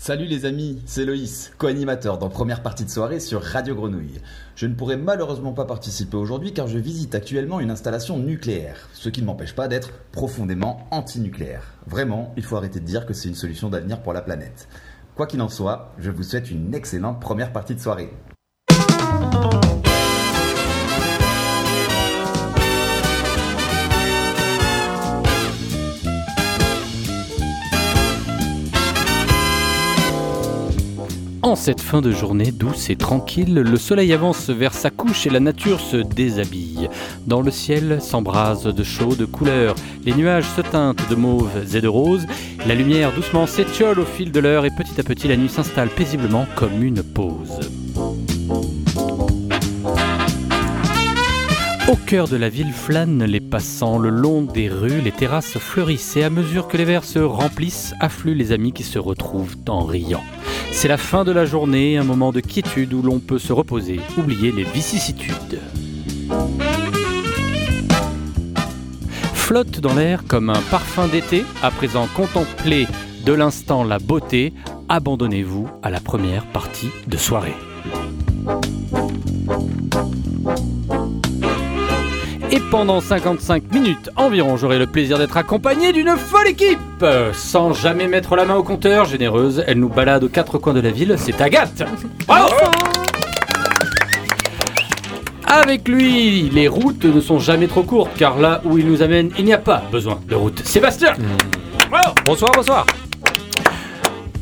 Salut les amis, c'est Loïs, co-animateur dans première partie de soirée sur Radio Grenouille. Je ne pourrai malheureusement pas participer aujourd'hui car je visite actuellement une installation nucléaire, ce qui ne m'empêche pas d'être profondément anti-nucléaire. Vraiment, il faut arrêter de dire que c'est une solution d'avenir pour la planète. Quoi qu'il en soit, je vous souhaite une excellente première partie de soirée. En cette fin de journée douce et tranquille, le soleil avance vers sa couche et la nature se déshabille. Dans le ciel s'embrase de chaudes couleurs, les nuages se teintent de mauve et de rose, la lumière doucement s'étiole au fil de l'heure et petit à petit la nuit s'installe paisiblement comme une pause. Au cœur de la ville flânent les passants, le long des rues, les terrasses fleurissent et à mesure que les verres se remplissent, affluent les amis qui se retrouvent en riant. C'est la fin de la journée, un moment de quiétude où l'on peut se reposer, oublier les vicissitudes. Flotte dans l'air comme un parfum d'été, à présent contemplez de l'instant la beauté, abandonnez-vous à la première partie de soirée. Et pendant 55 minutes environ, j'aurai le plaisir d'être accompagné d'une folle équipe. Sans jamais mettre la main au compteur, généreuse, elle nous balade aux quatre coins de la ville, c'est Agathe. Bravo. Avec lui, les routes ne sont jamais trop courtes, car là où il nous amène, il n'y a pas besoin de route. Sébastien. Bravo. Bonsoir, bonsoir.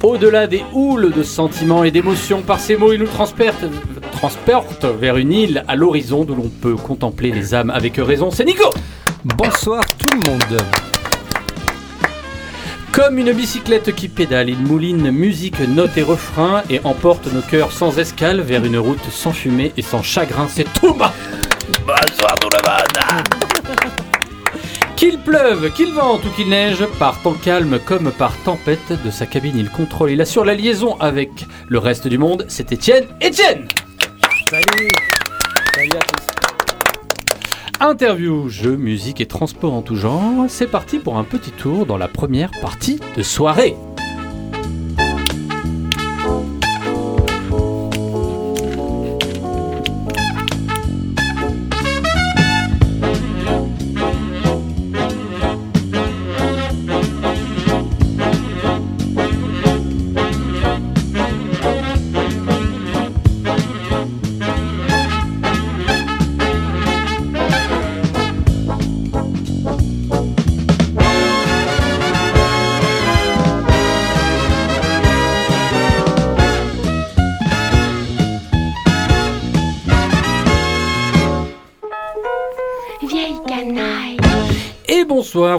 Au-delà des houles de sentiments et d'émotions, par ces mots, il nous transporte, transporte vers une île à l'horizon d'où l'on peut contempler les âmes avec raison. C'est Nico Bonsoir tout le monde. Comme une bicyclette qui pédale, il mouline musique, notes et refrains et emporte nos cœurs sans escale vers une route sans fumée et sans chagrin. C'est Thomas Bonsoir tout le monde Qu'il pleuve, qu'il vente ou qu'il neige, par temps calme comme par tempête, de sa cabine il contrôle, il assure la liaison avec le reste du monde. C'est Étienne. Étienne Salut. Salut à tous. Interview, jeux, musique et transport en tout genre, c'est parti pour un petit tour dans la première partie de soirée.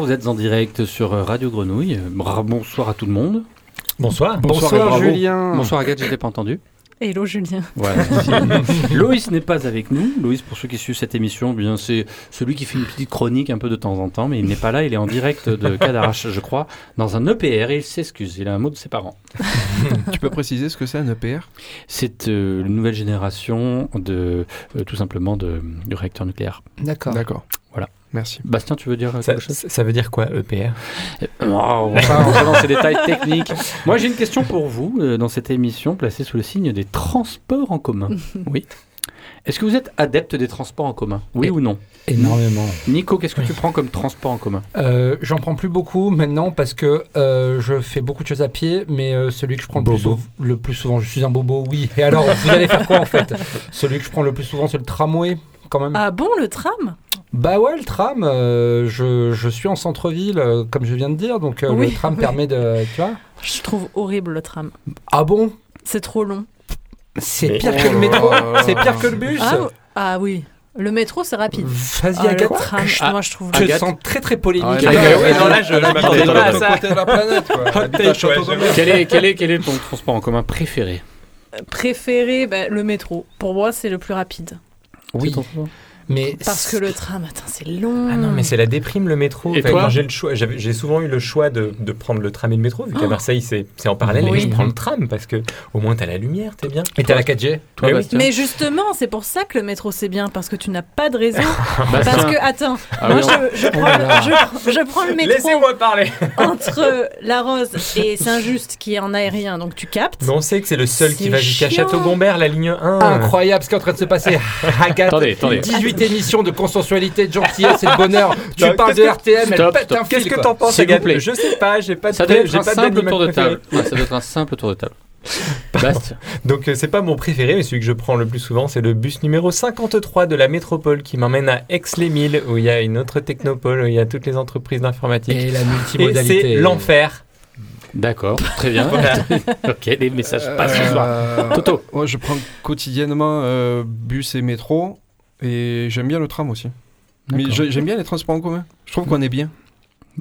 Vous êtes en direct sur Radio Grenouille. Bra- Bonsoir à tout le monde. Bonsoir. Bonsoir. Julien. Bonsoir Agathe, je t'ai pas entendu. Hello Julien. Voilà. Loïs n'est pas avec nous. Loïs, pour ceux qui suivent cette émission, eh bien c'est celui qui fait une petite chronique un peu de temps en temps, mais il n'est pas là. Il est en direct de Cadarache, je crois, dans un EPR et il s'excuse. Il a un mot de ses parents. Tu peux préciser ce que c'est un EPR C'est euh, une nouvelle génération de euh, tout simplement de, de réacteurs nucléaires. D'accord. D'accord. Merci. Bastien, tu veux dire euh, Ça, quelque chose? ça veut dire quoi, EPR Euh, On va dans ces détails techniques. Moi, j'ai une question pour vous euh, dans cette émission placée sous le signe des transports en commun. Oui. Est-ce que vous êtes adepte des transports en commun? Oui Et- ou non? Énormément. Nico, qu'est-ce que tu prends comme transport en commun? Euh, J'en prends plus beaucoup maintenant parce que euh, je fais beaucoup de choses à pied, mais euh, celui que je prends le plus, Bobo. sou- le plus souvent, je suis un bobo, oui. Et alors, vous allez faire quoi en fait? Celui que je prends le plus souvent, c'est le tramway, quand même. Ah bon, le tram? Bah ouais, le tram, euh, je, je suis en centre-ville, euh, comme je viens de dire, donc euh, Oui, le tram oui. permet de. Tu vois Je trouve horrible le tram. Ah bon? C'est trop long. C'est pire que le métro C'est pire que le bus Ah, ah oui, le métro c'est rapide. Vas-y, Ah, le Agathe. tram, Ah, moi je trouve. Je sens très très polémique. Ah, ouais, non, là, je- habite m'attendais pas à ça. côté de la planète, quoi. Ouais, quel est, quel, est, quel est ton transport en commun préféré? Préféré, bah, le métro. Pour moi, c'est le plus rapide. Oui. Mais Parce que le tram, attends, c'est long. Ah non, mais c'est la déprime le métro. Et Enfin, toi quand j'ai le choix, j'avais- j'ai souvent eu le choix de, de prendre le tram et le métro, vu qu'à Marseille c'est c'est en parallèle, Oui. et je prends le tram parce que au moins t'as la lumière, t'es bien. Et t'as la 4G Toi, Mais oui. Mais justement, c'est pour ça que le métro c'est bien, parce que tu n'as pas de réseau. Parce que, attends, Ah moi je, je prends le, je- je prends le métro Laissez-moi parler. entre La Rose et Saint-Just qui est en aérien, donc tu captes. Mais on sait que c'est le seul qui va jusqu'à. Château-Gombert, la ligne 1. Incroyable ce qui est en train de se passer. Agathe, Attendez, attendez. 18 émissions de consensualité, de gentillesse et de bonheur. Tu Non, parles de RTM, elle pète un Qu'est-ce que t'en penses, S'il vous Agathe plaît. Je sais pas, j'ai pas de Ça doit être j'ai un pas de simple tour de table. Ça doit être un simple tour de table. Bastien. Donc euh, c'est pas mon préféré, mais celui que je prends le plus souvent, c'est le bus numéro 53 de la métropole qui m'emmène à Aix-les-Milles, où il y a une autre technopole, où il y a toutes les entreprises d'informatique. Et la Et multimodalité. c'est l'enfer. D'accord, très bien. Voilà. ok, les messages passent ce soir. Euh, Toto. Moi, je prends quotidiennement euh, bus et métro. Et j'aime bien le tram aussi. Mais j'aime bien les transports en commun. Je trouve qu'on est bien.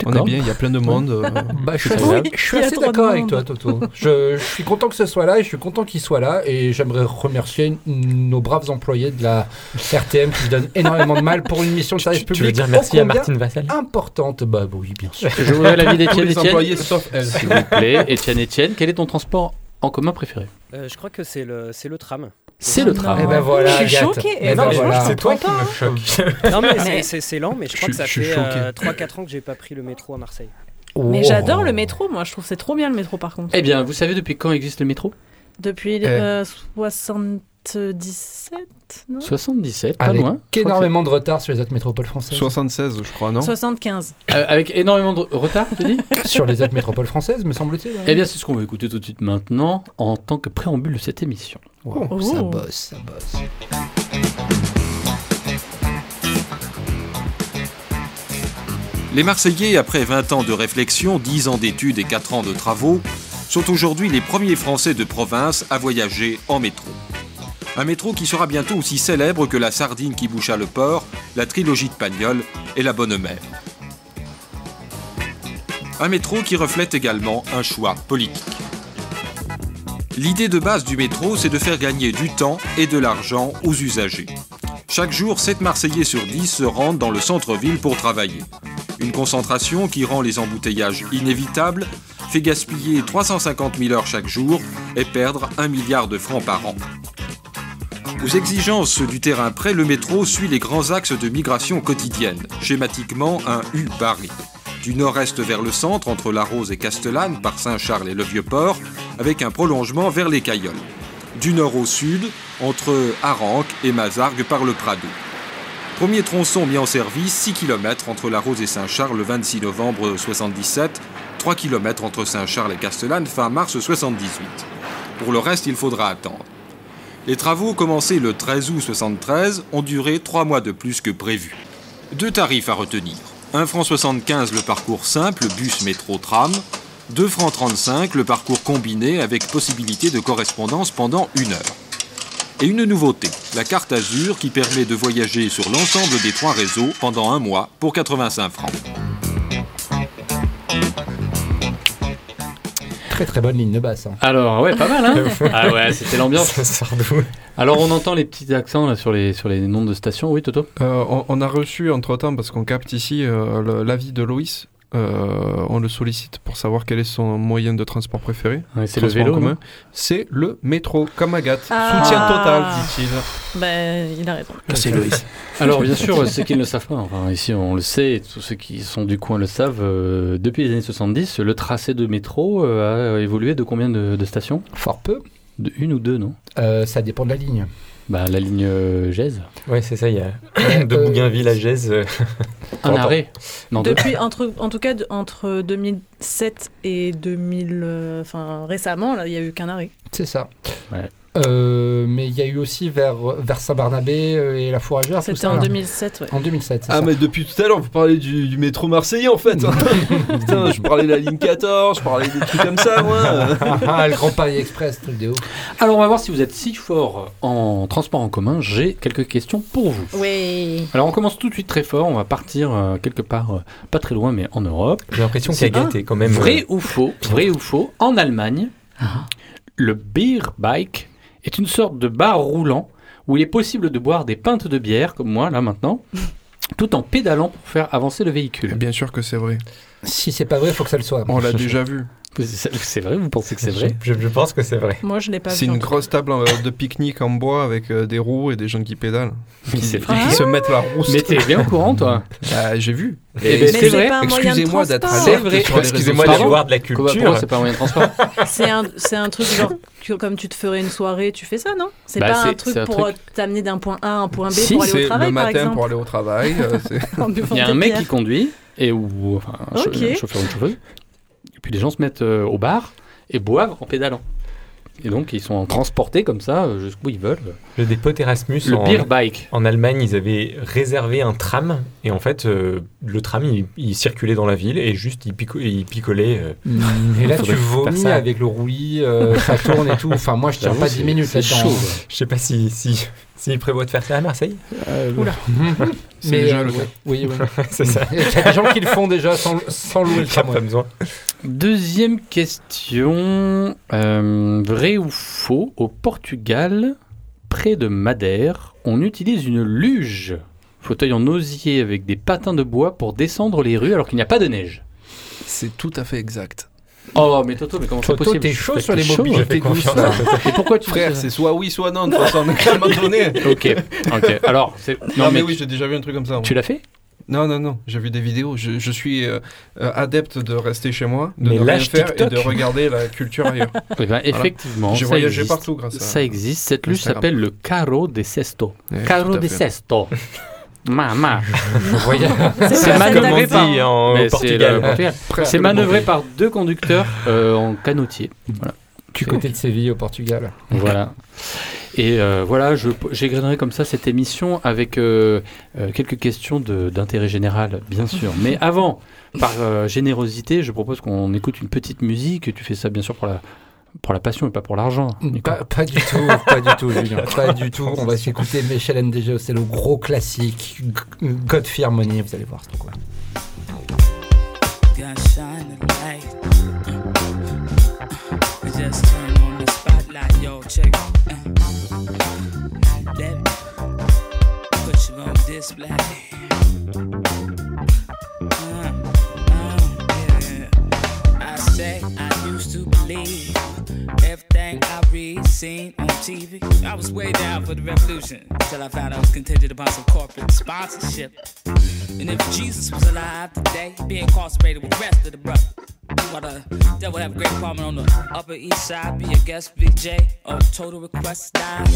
On est bien, il y a plein de monde. euh, Bah, je suis agréable. je suis assez d'accord avec toi, Toto. je, je suis content que ce soit là et je suis content qu'il soit là. Et j'aimerais remercier nos braves employés de la RTM qui se donnent énormément de mal pour une mission de service Tu, public. tu veux dire merci à Martine Vassal Importante. Bah oui, bien sûr. Je voudrais l'avis d'Étienne. les Étienne, employés sauf elle. s'il vous plaît. Étienne, Étienne, quel est ton transport en commun préféré euh, Je crois que c'est le, c'est le tram. C'est le tram. Et ben ah, voilà, je suis choqué. Et eh ben. C'est toi qui me choque. Non, mais c'est lent, mais je crois que ça fait 3-4 euh, ans que j'ai pas pris le métro à Marseille. Mais oh. j'adore le métro, moi je trouve que c'est trop bien le métro par contre. Eh bien, vous savez depuis quand existe le métro? Depuis eh. euh, 70 77, non 77, pas Avec loin. énormément de retard sur les autres métropoles françaises. 76, je crois, non 75. Euh, avec énormément de retard, tu dis sur les autres métropoles françaises, me semble-t-il. ouais. Eh bien, c'est ce qu'on va écouter tout de suite maintenant en tant que préambule de cette émission. Wow, Oh. ça bosse, ça bosse. Les Marseillais, après 20 ans de réflexion, 10 ans d'études et 4 ans de travaux, sont aujourd'hui les premiers Français de province à voyager en métro. Un métro qui sera bientôt aussi célèbre que la sardine qui boucha le port, la trilogie de Pagnol et la Bonne Mère. Un métro qui reflète également un choix politique. L'idée de base du métro, c'est de faire gagner du temps et de l'argent aux usagers. Chaque jour, 7 Marseillais sur 10 se rendent dans le centre-ville pour travailler. Une concentration qui rend les embouteillages inévitables, fait gaspiller 350 000 heures chaque jour et perdre 1 milliard de francs par an. Aux exigences du terrain près, le métro suit les grands axes de migration quotidienne, schématiquement un U barré. Du nord-est vers le centre, entre La Rose et Castellane, par Saint-Charles et le Vieux-Port, avec un prolongement vers les Cailloles. Du nord au sud, entre Aranque et Mazargues par le Prado. Premier tronçon mis en service, 6 km entre La Rose et Saint-Charles le 26 novembre 77, 3 km entre Saint-Charles et Castellane fin mars 78. Pour le reste, il faudra attendre. Les travaux commencés le 13 août 73 ont duré 3 mois de plus que prévu. Deux tarifs à retenir. 1 franc 75 le parcours simple, bus, métro, tram. 2 francs 35 le parcours combiné avec possibilité de correspondance pendant une heure. Et une nouveauté, la carte Azur qui permet de voyager sur l'ensemble des trois réseaux pendant un mois pour 85 francs. Très très bonne ligne de basse. hein. Alors, ouais, pas mal, hein Ah ouais, c'était l'ambiance. Ça sort d'où? Alors, on entend les petits accents là, sur, les, sur les noms de stations. Oui, Toto? Euh, on, on a reçu entre temps, parce qu'on capte ici euh, l'avis de Loïs, euh, on le sollicite pour savoir quel est son moyen de transport préféré. Ouais, C'est le vélo, C'est le métro, comme Agathe. Ah. Soutien total, dit-il. Ben, il a raison. Merci Loïs. Alors, bien sûr, ceux qui ne le savent pas, enfin, ici on le sait, tous ceux qui sont du coin le savent, euh, depuis les années 70, le tracé de métro euh, a évolué de combien de, de stations? Fort peu. De une ou deux, non? Euh, ça dépend de la ligne. Bah, la ligne euh, Gèze. Ouais, c'est ça, il y a de Euh, Bougainville à Gèze. euh, Un arrêt Non. Depuis, entre, en tout cas, entre 2007 et 2000, euh, enfin récemment, là, il y a eu qu'un arrêt. C'est ça. Ouais. Euh, mais il y a eu aussi vers, vers Saint-Barnabé euh, et la Fourragère. C'était en là. 2007, ouais. En 2007, c'est Ah, ça. mais depuis tout à l'heure, vous parlez du, du métro marseillais en fait. Putain, je parlais de la ligne 14, je parlais des trucs comme ça, moi. Ah, le Grand Paris Express, truc de ouf. Alors, on va voir si vous êtes si fort en transport en commun. J'ai quelques questions pour vous. Oui. Alors, on commence tout de suite très fort. On va partir euh, quelque part, euh, pas très loin, mais en Europe. J'ai l'impression C'est qu'Agathe est quand même. Vrai euh, ou faux Vrai ou faux En Allemagne, le beer bike est une sorte de bar roulant où il est possible de boire des pintes de bière, comme moi là maintenant, tout en pédalant pour faire avancer le véhicule. Bien sûr que c'est vrai. Si c'est pas vrai, il faut que ça le soit. On l'a déjà vu. C'est c'est vrai, vous pensez que c'est vrai Je, je pense que c'est vrai. Moi, je l'ai pas C'est vu. en une grosse table euh, de pique-nique en bois avec euh, des roues et des gens qui pédalent. Mais c'est- Qui, qui se mettent la rousse. Mais t'es bien au courant, toi Ah, J'ai vu. Eh ben, c'est c'est vrai. Excusez-moi d'être C'est vrai. Excusez-moi d'avoir de la culture. c'est pas un moyen de transport C'est un, c'est un truc genre comme tu te ferais une soirée, tu fais ça, non? C'est Bah, pas un c'est- truc c'est pour t'amener d'un point A à un point B Si, pour aller au C'est travail, le par matin exemple. pour aller au travail. euh, c'est- Il y a un mec qui conduit, et ou enfin, un chauffeur ou une chauffeuse. Puis les gens se mettent euh, au bar et boivent en pédalant. Et donc ils sont transportés comme ça euh, jusqu'où ils veulent. Le dépôt Erasmus Le en, beer bike. en Allemagne, ils avaient réservé un tram et en fait, euh, le tram il, il circulait dans la ville et juste il, pico- il picolait. euh, Mm, Et là, tu vomis ça. avec le roulis, euh, ça tourne et tout. Enfin, moi, je tiens J'avoue, pas c'est- 10 minutes c'est là-dedans. chaud. Je sais pas si si s'ils prévoient de faire ça à Marseille. Oula. C'est Mais, déjà euh, le cas. Oui, oui. c'est ça. Il y a des gens qui le font déjà sans, sans louer le Il y a tramway. pas besoin. Deuxième question. euh, vrai ou faux Au Portugal, près de Madère, on utilise une luge, fauteuil en osier avec des patins de bois pour descendre les rues alors qu'il n'y a pas de neige? C'est tout à fait exact. Oh, mais Toto, mais comment c'est Toto, possible t'es chaud sur les chaud, mobiles. Je fais confiance à Toto. Et pourquoi tu Frère, c'est soit oui, soit non. De toute façon, à un moment donné. Ok, ok. Alors, c'est... Non, mais oui, j'ai déjà vu un truc comme ça. Tu l'as fait? Non, non, non. J'ai vu des vidéos. Je, je suis euh, euh, adepte de rester chez moi, de Mais ne rien faire et de regarder la culture ailleurs. Eh ben, effectivement, J'ai ça voyagé existe. partout grâce à Ça existe. Cette Instagram. s'appelle le carro de Carro tout à de fait. Mama. C'est manœuvré on par... en Mais Portugal. C'est le manœuvré par deux conducteurs euh, en canotier. Voilà. Du côté de Séville, au Portugal. Voilà. Et euh, voilà, j'égrenerai comme ça cette émission avec euh, euh, quelques questions de- d'intérêt général, bien sûr. Mais avant, par euh, générosité, je propose qu'on écoute une petite musique. Tu fais ça, bien sûr, pour la, pour la passion et pas pour l'argent. Pas, pas du tout, pas du tout, Julien. Pas du tout. On va s'écouter Michel NDG, c'est le gros classique. God Fear Money, vous allez voir, c'est quoi. God seen on TV. I was way down for the revolution until I found I was contingent upon some corporate sponsorship. And if Jesus was alive today, he'd be incarcerated with the rest of the brothers. While the devil have a great apartment on the Upper East Side, be a guest VJ or total request style.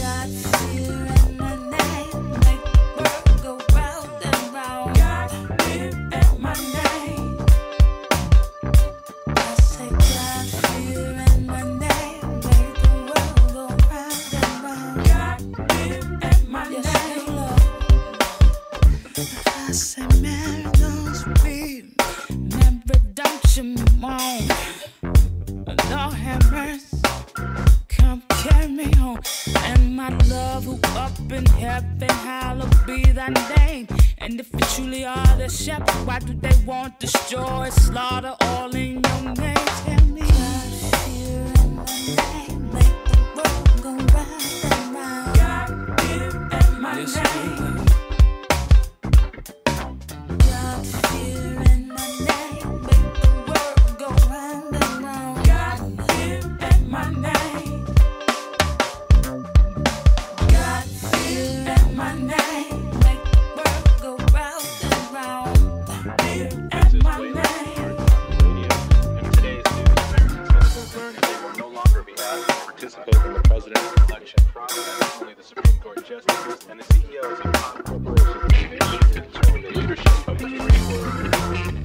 The Supreme Court justices and the CEOs of top corporations leadership of politician.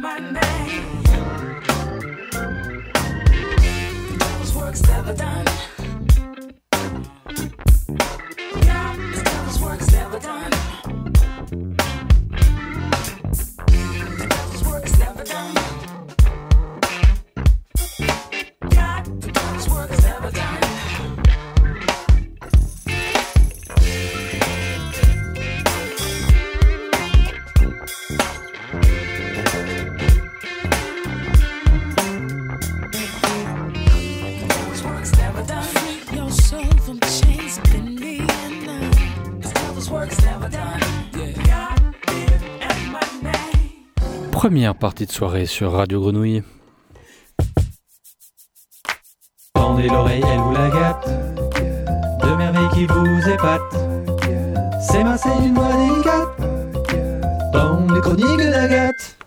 My name. Those works never done. Première partie de soirée sur Radio Grenouille. Tendez l'oreille, elle vous la gâte. De merveilles qui vous épatent. C'est massé d'une voix délicate. Dans les chroniques d'Agathe.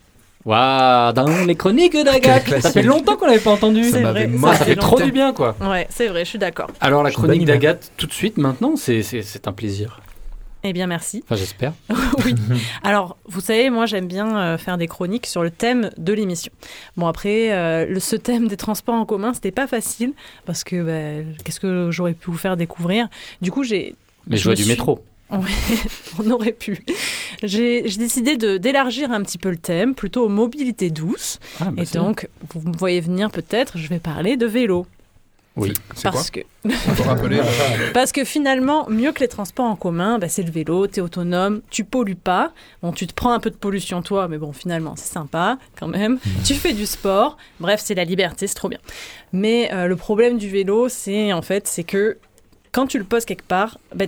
Waouh, dans les chroniques d'Agathe. Ça fait longtemps qu'on l'avait pas entendu. C'est vrai, ça fait trop du bien, quoi. Ouais, c'est vrai, je suis d'accord. Alors, la chronique d'Agathe, tout de suite, maintenant, c'est- c'est c'est un plaisir. Eh bien, merci. Enfin, j'espère. oui. Alors, vous savez, moi, j'aime bien euh, faire des chroniques sur le thème de l'émission. Bon, après, euh, le, ce thème des transports en commun, c'était pas facile parce que bah, qu'est-ce que j'aurais pu vous faire découvrir? Du coup, j'ai. Mais je vois du suis- métro. On aurait pu. J'ai décidé d'élargir un petit peu le thème, plutôt aux mobilités douces. Ah, bah, Et donc, vous me voyez venir peut-être, je vais parler de vélo. Oui. C'est quoi Parce que, rappeler. euh, parce que finalement, mieux que les transports en commun, bah, c'est le vélo, tu es autonome, tu pollues pas. Bon, tu te prends un peu de pollution toi, mais bon, finalement, c'est sympa quand même. Tu fais du sport. Bref, c'est la liberté, c'est trop bien. Mais euh, le problème du vélo, c'est en fait, c'est que quand tu le poses quelque part, bah,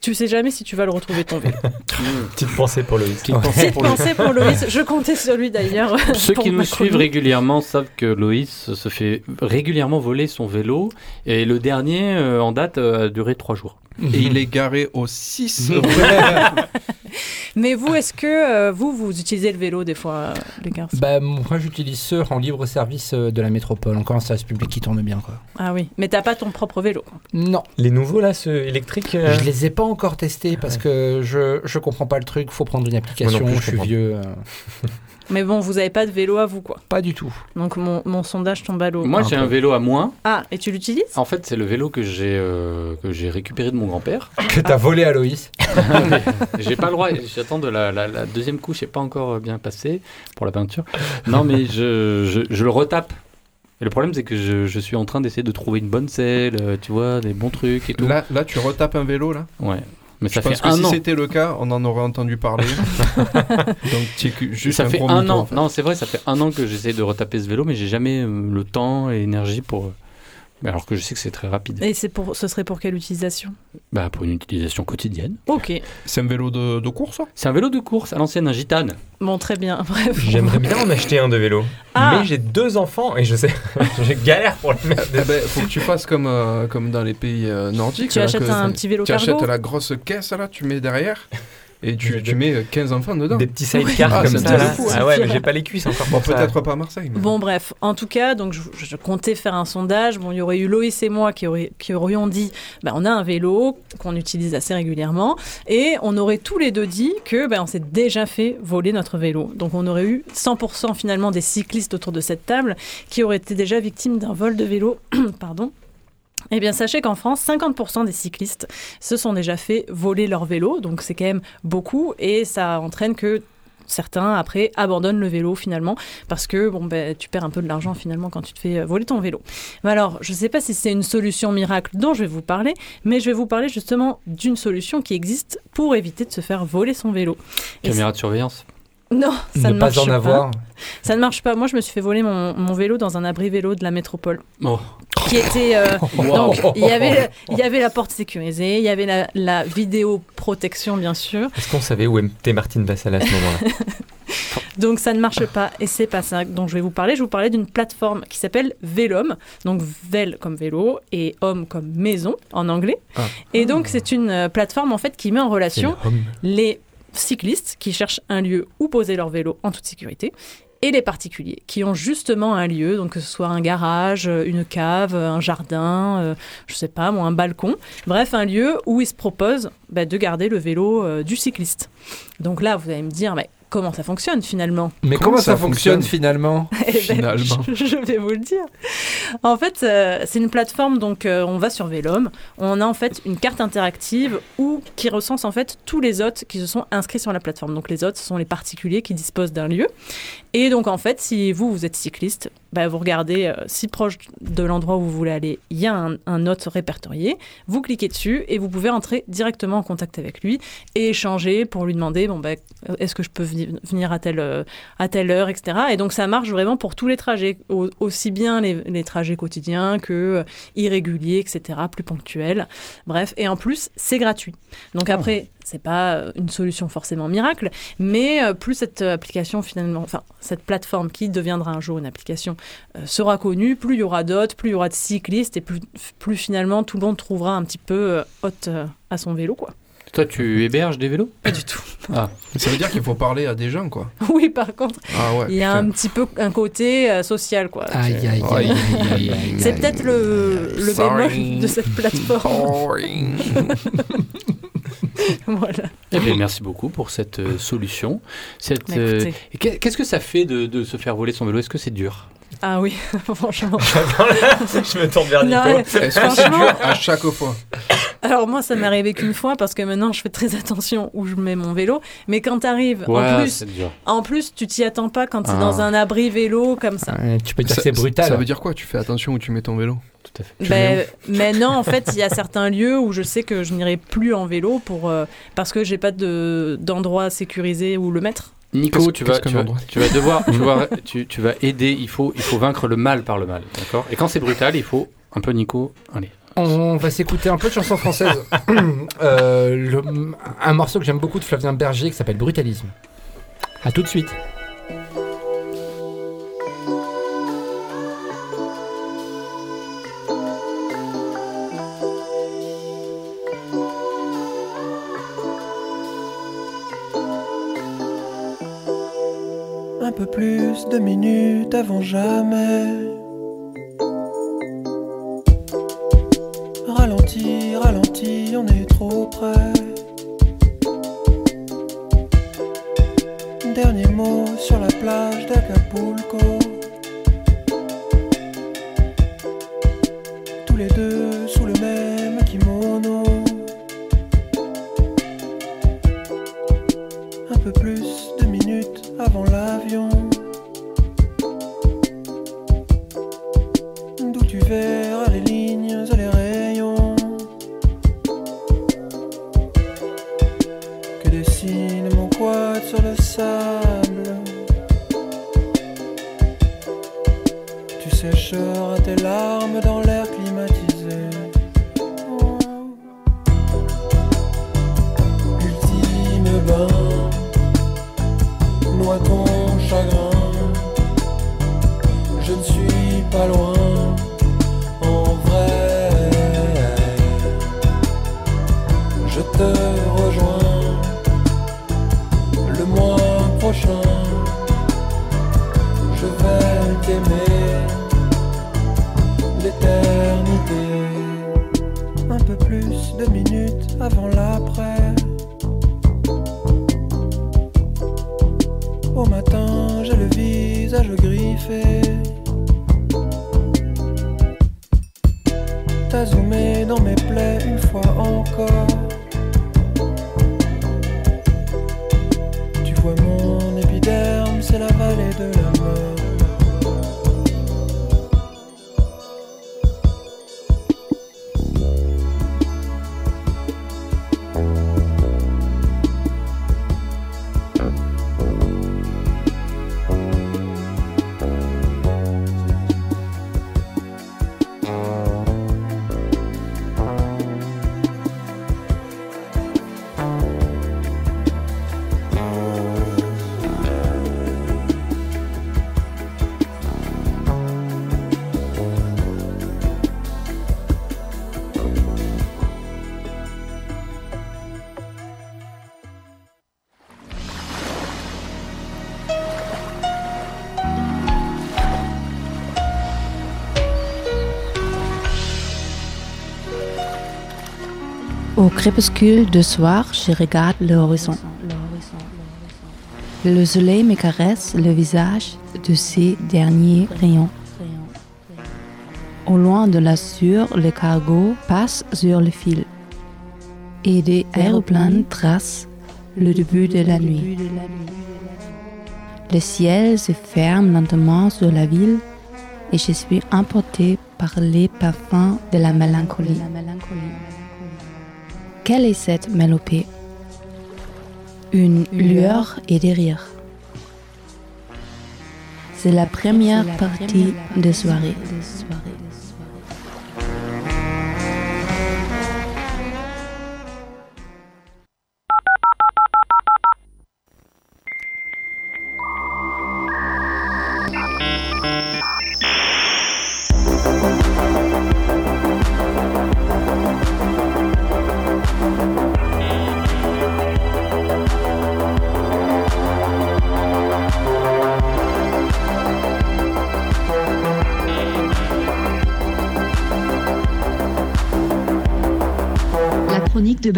tu sais jamais si tu vas le retrouver ton vélo. Petite pensée pour Loïs. Petite pensée Petite pour lui. pensée pour Loïs, je comptais sur lui d'ailleurs. Ceux qui nous suivent régulièrement savent que Loïs se fait régulièrement voler son vélo. Et le dernier, euh, en date, euh, a duré trois jours. Et il est garé au 6 Mais vous, est-ce que euh, vous, vous utilisez le vélo des fois, euh, les garçons? Bah, moi, j'utilise ceux en libre service euh, de la métropole. Encore un service public qui tourne bien, quoi. Ah oui, mais t'as pas ton propre vélo. Non, Les nouveaux, là, ceux électriques euh, je les ai pas encore testés parce que je, je comprends pas le truc. Faut prendre une application. plus, je je suis comprends. vieux. Mais bon, vous avez pas de vélo à vous, quoi. pas du tout. Donc mon, mon sondage tombe à l'eau. Moi, j'ai un vélo à moi. Ah, et tu l'utilises? En fait, c'est le vélo que j'ai euh, que j'ai récupéré de mon grand-père. Que t'as volé à Loïs. j'ai pas le droit. J'attends de la, la, la deuxième couche, n'est pas encore bien passée pour la peinture. Non, mais je, je, je le retape. Et le problème, c'est que je, je suis en train d'essayer de trouver une bonne selle, euh, tu vois, des bons trucs et tout. Là, là, tu retapes un vélo, là? Ouais. Mais Je ça pense fait que un si an. c'était le cas, on en aurait entendu parler. Donc, juste ça un fait un an. en fait. Non, c'est vrai, ça fait un an que j'essaie de retaper ce vélo, mais j'ai jamais euh, le temps et l'énergie pour. Euh, alors que je sais que c'est très rapide. Et c'est pour, ce serait pour quelle utilisation? Bah, pour une utilisation quotidienne. Ok. C'est un vélo de, de course, C'est un vélo de course à l'ancienne, un gitane. Bon, très bien. Bref. J'aimerais bien en acheter un de vélo. Ah. Mais j'ai deux enfants et je sais, je galère pour le mettre. Eh ben, faut que tu fasses comme, euh, comme dans les pays euh, nordiques. Tu là, achètes que- un petit vélo Tu cargo? achètes la grosse caisse, là, tu mets derrière. Et tu, tu mets euh, 15 enfants dedans. Des petits sidecars Ah, comme c'est ça. là. fou, hein. Ah ouais, mais j'ai pas les cuisses encore. Bon, peut-être pas à Marseille. mais- Bon, bref. En tout cas, donc je, je comptais faire un sondage. Bon, il y aurait eu Loïs et moi qui, auraient- qui aurions dit bah, on a un vélo qu'on utilise assez régulièrement. Et on aurait tous les deux dit que bah, on s'est déjà fait voler notre vélo. Donc on aurait eu 100% finalement des cyclistes autour de cette table qui auraient été déjà victimes d'un vol de vélo. Pardon. Eh bien, sachez qu'en France, 50% des cyclistes se sont déjà fait voler leur vélo, donc c'est quand même beaucoup, et ça entraîne que certains après abandonnent le vélo finalement parce que bon ben tu perds un peu de l'argent finalement quand tu te fais euh, voler ton vélo. Mais alors je ne sais pas si c'est une solution miracle dont je vais vous parler, mais je vais vous parler justement d'une solution qui existe pour éviter de se faire voler son vélo. Caméra de surveillance. Non, ça ne, ne marche pas en avoir. Ça ne marche pas. Moi, je me suis fait voler mon, mon vélo dans un abri vélo de la métropole. Oh. Qui était. euh, Wow. Donc, il y, avait, il y avait la porte sécurisée, il y avait la, la vidéo protection, bien sûr. Est-ce qu'on savait où était Martine Vassal à ce moment-là? Donc, ça ne marche pas et c'est pas ça dont je vais vous parler. Je vais vous parler d'une plateforme qui s'appelle Velom. Donc, Vel comme vélo et Homme comme maison en anglais. Ah. Et donc, c'est une euh, plateforme en fait qui met en relation les cyclistes qui cherchent un lieu où poser leur vélo en toute sécurité et les particuliers qui ont justement un lieu, donc que ce soit un garage, euh, une cave, euh, un jardin, euh, je sais pas moi, un balcon, bref, un lieu où ils se proposent bah, de garder le vélo euh, du cycliste. Donc là, vous allez me dire, mais comment ça fonctionne finalement Mais comment, ça, fonctionne, finalement Eh ben, Finalement. je, je vais vous le dire. En fait, euh, c'est une plateforme, donc euh, on va sur Vélom, on a en fait une carte interactive où, qui recense en fait tous les hôtes qui se sont inscrits sur la plateforme. Donc les hôtes, ce sont les particuliers qui disposent d'un lieu. Et donc en fait, si vous, vous êtes cycliste, bah, vous regardez euh, si proche de l'endroit où vous voulez aller, il y a un, un hôte répertorié, vous cliquez dessus et vous pouvez entrer directement en contact avec lui et échanger pour lui demander, bon, bah, est-ce que je peux veni- venir à telle, euh, à telle heure, etc. Et donc ça marche vraiment pour tous les trajets, au- aussi bien les, les trajets quotidiens que euh, irréguliers, etc., plus ponctuels. Bref, et en plus, c'est gratuit. Donc après, c'est pas euh, une solution forcément miracle, mais euh, plus cette euh, application finalement, enfin cette plateforme qui deviendra un jour une application euh, sera connue, plus il y aura d'autres, plus il y aura de cyclistes et plus, plus finalement tout le monde trouvera un petit peu euh, hôte euh, à son vélo quoi. Toi, tu héberges des vélos? Pas du tout. Ah. Ça veut dire qu'il faut parler à des gens, quoi. Oui, par contre, Ah ouais. il y a putain. un petit peu un côté euh, social quoi. Aïe, C'est- aïe, aïe, aïe, aïe, aïe, C'est peut-être le, le bémol de cette plateforme. voilà. Eh bien, merci beaucoup pour cette euh, solution. Cette, Bah, euh, Qu'est-ce que ça fait de, de se faire voler son vélo? Est-ce que c'est dur? Ah oui, franchement. Je me tourne vers Non, Nico. ouais. Est-ce que c'est Franchement- dur à chaque fois? Alors moi, ça m'est arrivé qu'une fois parce que maintenant, je fais très attention où je mets mon vélo. Mais quand t'arrives, en Ouais, plus, c'est dur. en plus, tu t'y attends pas quand t'es Ah. dans un abri vélo comme ça. Ouais, tu peux dire c'est brutal. Ça veut dire quoi? Tu fais attention où tu mets ton vélo? Tout à fait. Tu Ben, mais non, en fait, il y a certains lieux où je sais que je n'irai plus en vélo pour euh, parce que j'ai pas de d'endroit sécurisé où le mettre. Nico, tu vas, tu, vas, endroit tu vas devoir, tu vas, tu, tu vas aider. Il faut, il faut vaincre le mal par le mal, d'accord? Et quand c'est brutal, il faut un peu Nico. Allez. On va s'écouter un peu de chansons françaises. Euh, le- un morceau que j'aime beaucoup de Flavien Berger qui s'appelle Brutalisme. À tout de suite. Plus de minutes avant jamais. Ralenti, ralenti, on est trop près. Dernier mot sur la plage d'Acapulco. Au crépuscule de soir, je regarde l'horizon. Le soleil me caresse le visage de ses derniers rayons. Au loin de l'azur, le cargo passe sur le fil. Et des aéroplanes tracent le début de la nuit. Le ciel se ferme lentement sur la ville et je suis emporté par les parfums de la mélancolie. Quelle est cette mélopée Une lueur et des rires. C'est la première partie de soirée.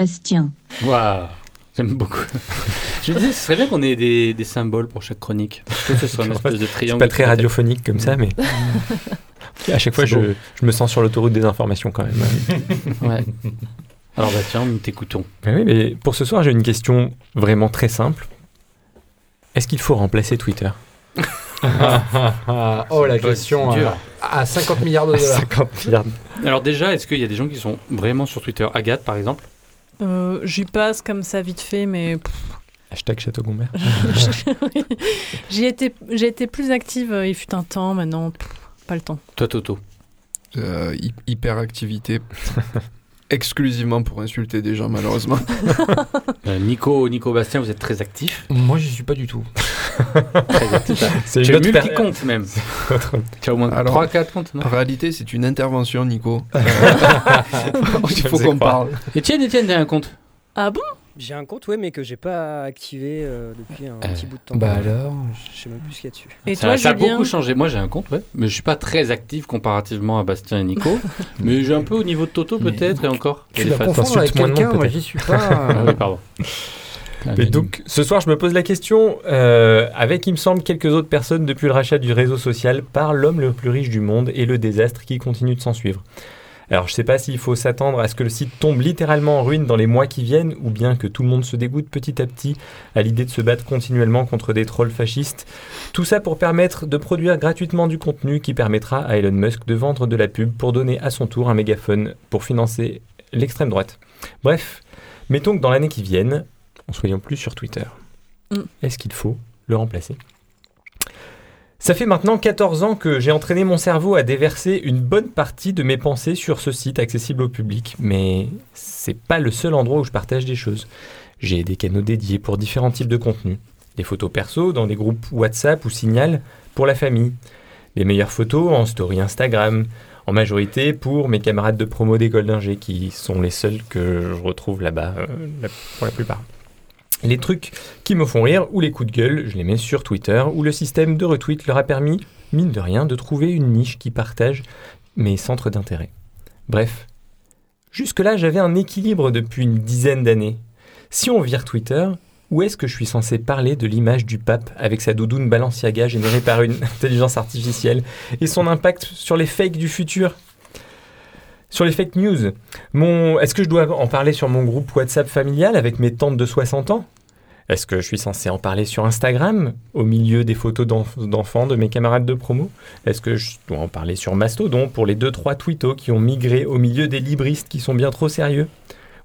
Chronique de Bastien. Waouh, j'aime beaucoup. Je me disais, ce serait bien qu'on ait des, des symboles pour chaque chronique. Que ce soit une espèce de C'est triangle. pas très radiophonique comme ça, mais. à chaque fois, C'est je, me sens sur l'autoroute des informations quand même. Ouais. Alors, bah tiens, nous t'écoutons. Mais oui, mais pour ce soir, j'ai une question vraiment très simple. Est-ce qu'il faut remplacer Twitter? Oh, la question euh, à 50 milliards de dollars. 50 milliards. Alors, déjà, est-ce qu'il y a des gens qui sont vraiment sur Twitter? Agathe, par exemple? Euh, J'y passe comme ça vite fait, mais pff, Hashtag Château Gombert. j'y étais, j'ai été plus active. euh, Il fut un temps, maintenant, pff, pas le temps. Toi, Toto. Euh, hy- hyperactivité. Exclusivement pour insulter des gens, malheureusement. Euh, Nico, Nico Bastien, vous êtes très actif. Moi, je suis pas du tout. C'est Tu autre multi-compte même. Tu as au moins Alors, 3-4 comptes, non? En réalité, c'est une intervention, Nico. Euh, Il faut qu'on parle. Etienne, Etienne, t'as un compte? Ah bon? J'ai un compte, ouais, mais que j'ai pas activé euh, depuis un Euh, petit bout de temps. Bah alors Je sais même plus ce qu'il y a dessus. Et ça, toi, ça a Julien beaucoup changé. Moi, j'ai un compte, ouais, mais je suis pas très actif comparativement à Bastien et Nico. mais j'ai un peu au niveau de Toto, peut-être, et encore. Tu Et les la fans. confonds avec quelqu'un, moi j'y suis pas. Ah oui, pardon. Mais donc, ce soir, je me pose la question, euh, avec, il me semble, quelques autres personnes depuis le rachat du réseau social par l'homme le plus riche du monde et le désastre qui continue de s'en suivre. Alors, je sais pas s'il faut s'attendre à ce que le site tombe littéralement en ruine dans les mois qui viennent, ou bien que tout le monde se dégoûte petit à petit à l'idée de se battre continuellement contre des trolls fascistes. Tout ça pour permettre de produire gratuitement du contenu qui permettra à Elon Musk de vendre de la pub pour donner à son tour un mégaphone pour financer l'extrême droite. Bref, mettons que dans l'année qui vienne, en soyons plus sur Twitter. Mm. Est-ce qu'il faut le remplacer? Ça fait maintenant 14 ans que j'ai entraîné mon cerveau à déverser une bonne partie de mes pensées sur ce site accessible au public, mais c'est pas le seul endroit où je partage des choses. J'ai des canaux dédiés pour différents types de contenus. Des photos perso dans des groupes WhatsApp ou Signal pour la famille. Les meilleures photos en story Instagram, en majorité pour mes camarades de promo d'école d'ingé qui sont les seuls que je retrouve là-bas euh, pour la plupart. Les trucs qui me font rire ou les coups de gueule, je les mets sur Twitter où le système de retweet leur a permis, mine de rien, de trouver une niche qui partage mes centres d'intérêt. Bref, jusque-là j'avais un équilibre depuis une dizaine d'années. Si on vire Twitter, où est-ce que je suis censé parler de l'image du pape avec sa doudoune Balenciaga générée par une intelligence artificielle et son impact sur les fakes du futur? Sur les fake news, mon... est-ce que je dois en parler sur mon groupe WhatsApp familial avec mes tantes de 60 ans? Est-ce que je suis censé en parler sur Instagram, au milieu des photos d'enf- d'enfants de mes camarades de promo? Est-ce que je dois en parler sur Mastodon pour les 2-3 twittos qui ont migré au milieu des libristes qui sont bien trop sérieux?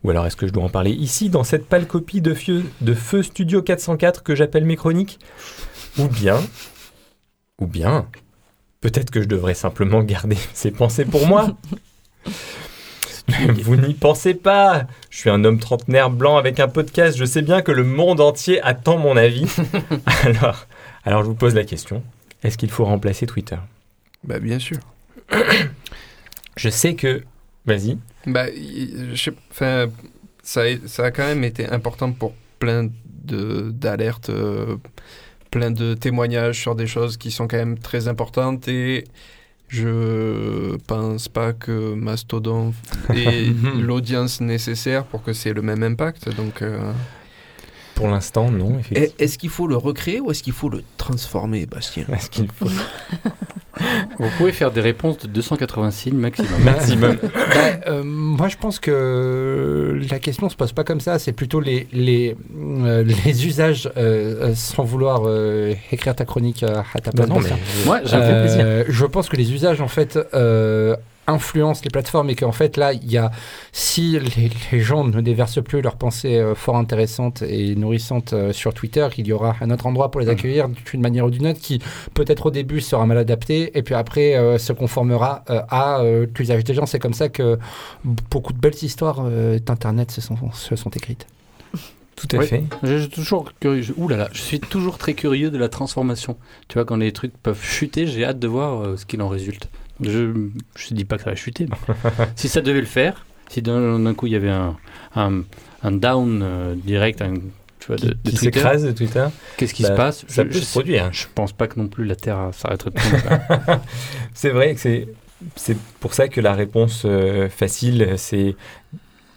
Ou alors est-ce que je dois en parler ici, dans cette pâle copie de, Feu- de Feu Studio 404 que j'appelle mes chroniques? Ou bien... Ou bien... Peut-être que je devrais simplement garder ces pensées pour moi? vous n'y pensez pas Je suis un homme trentenaire blanc avec un podcast, je sais bien que le monde entier attend mon avis. alors, alors je vous pose la question, est-ce qu'il faut remplacer Twitter? Bah, bien sûr. Je sais que... Vas-y. Bah, je sais- enfin, ça, a- ça a quand même été important pour plein de- d'alertes, euh, plein de témoignages sur des choses qui sont quand même très importantes et je pense pas que Mastodon ait l'audience nécessaire pour que c'est le même impact. Donc, euh, Pour l'instant, non, Est-ce qu'il faut le recréer ou est-ce qu'il faut le transformer, Bastien Est-ce qu'il faut Vous pouvez faire des réponses de 280 signes maximum. Maximum. Bah, euh, moi, je pense que la question se pose pas comme ça. C'est plutôt les, les, euh, les usages, euh, sans vouloir euh, écrire ta chronique à ta place. Non, mais- me fait plaisir. Euh, Je pense que les usages, en fait, influencent les plateformes et qu'en fait, là, il y a, si les, les gens ne déversent plus leurs pensées euh, fort intéressantes et nourrissantes euh, sur Twitter, il y aura un autre endroit pour les accueillir d'une manière ou d'une autre qui, peut-être au début, sera mal adapté et puis après euh, se conformera euh, à euh, l'usage des gens. C'est comme ça que beaucoup de belles histoires euh, d'Internet se sont, se sont écrites. Tout à fait. Je, suis toujours curieux. ouh là là, je suis toujours très curieux de la transformation. Tu vois, quand les trucs peuvent chuter, j'ai hâte de voir euh, ce qu'il en résulte. Je je dis pas que ça va chuter, mais si ça devait le faire, si d'un coup il y avait un, un, un down euh, direct, un, tu vois, de, de qui s'écrase de Twitter, qu'est-ce qui bah, se passe? ça Je- peut je se produire. Je pense pas que non plus la Terre s'arrêterait de tourner. c'est vrai que c'est c'est pour ça que la réponse euh, facile c'est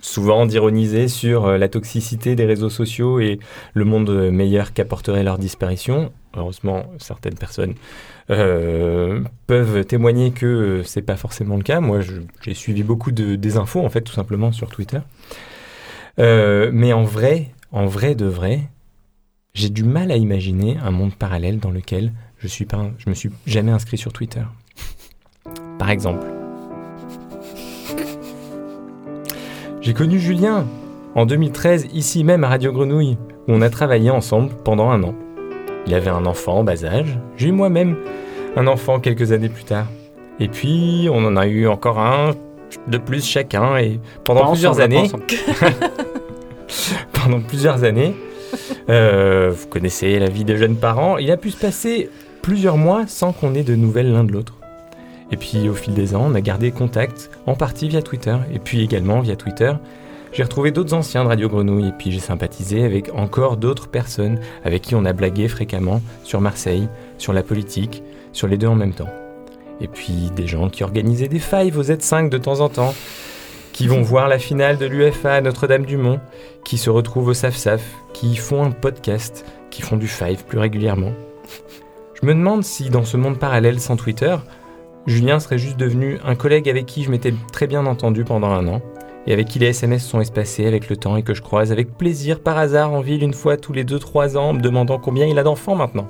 souvent d'ironiser sur euh, la toxicité des réseaux sociaux et le monde meilleur qu'apporterait leur disparition. Heureusement, certaines personnes euh, peuvent témoigner que euh, c'est pas forcément le cas. Moi, j'ai suivi beaucoup de désinfos en fait, tout simplement sur Twitter. Euh, mais en vrai, en vrai de vrai, j'ai du mal à imaginer un monde parallèle dans lequel je suis pas, je me suis jamais inscrit sur Twitter. Par exemple, j'ai connu Julien en 2013 ici même à Radio Grenouille où on a travaillé ensemble pendant un an. Il avait un enfant en bas âge, j'ai eu moi-même un enfant quelques années plus tard. Et puis on en a eu encore un de plus chacun et pendant Pas plusieurs ensemble, années, pendant plusieurs années, euh, vous connaissez la vie des jeunes parents, il a pu se passer plusieurs mois sans qu'on ait de nouvelles l'un de l'autre. Et puis au fil des ans, on a gardé contact, en partie via Twitter, et puis également via Twitter. J'ai retrouvé d'autres anciens de Radio Grenouille, et puis j'ai sympathisé avec encore d'autres personnes avec qui on a blagué fréquemment sur Marseille, sur la politique, sur les deux en même temps. Et puis des gens qui organisaient des fives au Z5 de temps en temps, qui vont voir la finale de l'UFA à Notre-Dame-du-Mont, qui se retrouvent au SAF-SAF, qui font un podcast, qui font du five plus régulièrement. Je me demande si dans ce monde parallèle sans Twitter, Julien serait juste devenu un collègue avec qui je m'étais très bien entendu pendant un an, et avec qui les SMS sont espacés avec le temps et que je croise avec plaisir par hasard en ville une fois tous les 2-3 ans en me demandant combien il a d'enfants maintenant.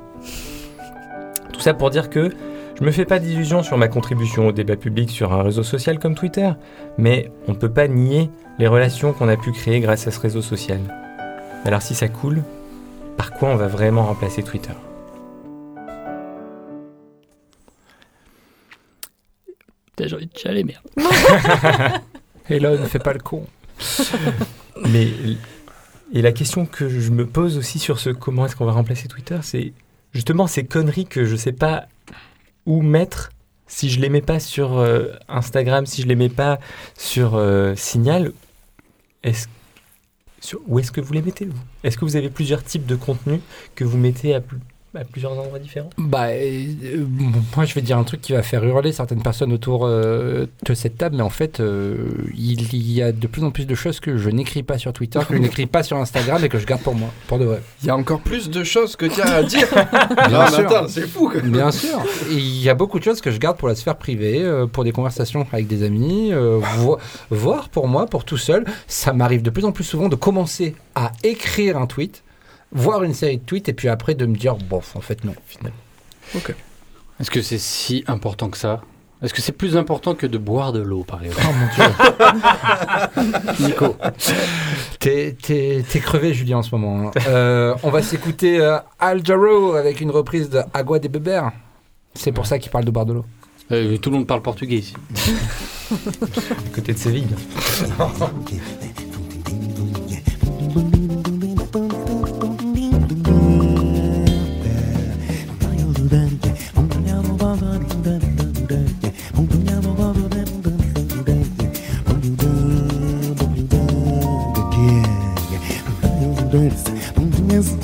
Tout ça pour dire que je me fais pas d'illusions sur ma contribution au débat public sur un réseau social comme Twitter, mais on ne peut pas nier les relations qu'on a pu créer grâce à ce réseau social. Alors si ça coule, par quoi on va vraiment remplacer Twitter? J'ai envie de chialer, merde. Elon, ne fais pas le con. Mais et la question que je me pose aussi sur ce comment est-ce qu'on va remplacer Twitter, c'est justement ces conneries que je sais pas où mettre si je les mets pas sur euh, Instagram, si je les mets pas sur euh, Signal. Est-ce où est-ce que vous les mettez vous? Est-ce que vous avez plusieurs types de contenus que vous mettez à, pl- à plusieurs endroits différents Bah, euh, moi, je vais dire un truc qui va faire hurler certaines personnes autour euh, de cette table, mais en fait, euh, il y a de plus en plus de choses que je n'écris pas sur Twitter, que je n'écris pas sur Instagram et que je garde pour moi, pour de vrai. Il y a encore plus de choses que tu as à dire. Bien non, mais sûr. attends, c'est fou. quoi. Bien sûr. Il y a beaucoup de choses que je garde pour la sphère privée, euh, pour des conversations avec des amis, euh, vo- voire pour moi, pour tout seul. Ça m'arrive de plus en plus souvent de commencer à écrire un tweet, voir une série de tweets, et puis après de me dire, bon, en fait, non, finalement. Ok. Est-ce que c'est si important que ça? Est-ce que c'est plus important que de boire de l'eau, par exemple? Oh mon dieu. Nico. T'es, t'es- t'es crevé, Julien, en ce moment. hein. Euh, on va s'écouter euh, Al Jarreau avec une reprise de Agua de Beber. C'est pour ça qu'il parle de boire de l'eau. Euh, tout le monde parle portugais ici. À côté de Séville.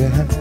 baby,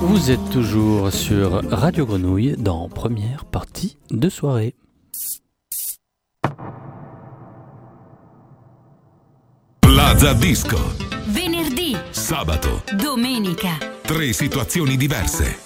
Vous êtes toujours sur Radio Grenouille dans première partie de soirée. Plaza Disco. Venerdì, Sabato. domenica, Tre situazioni diverse.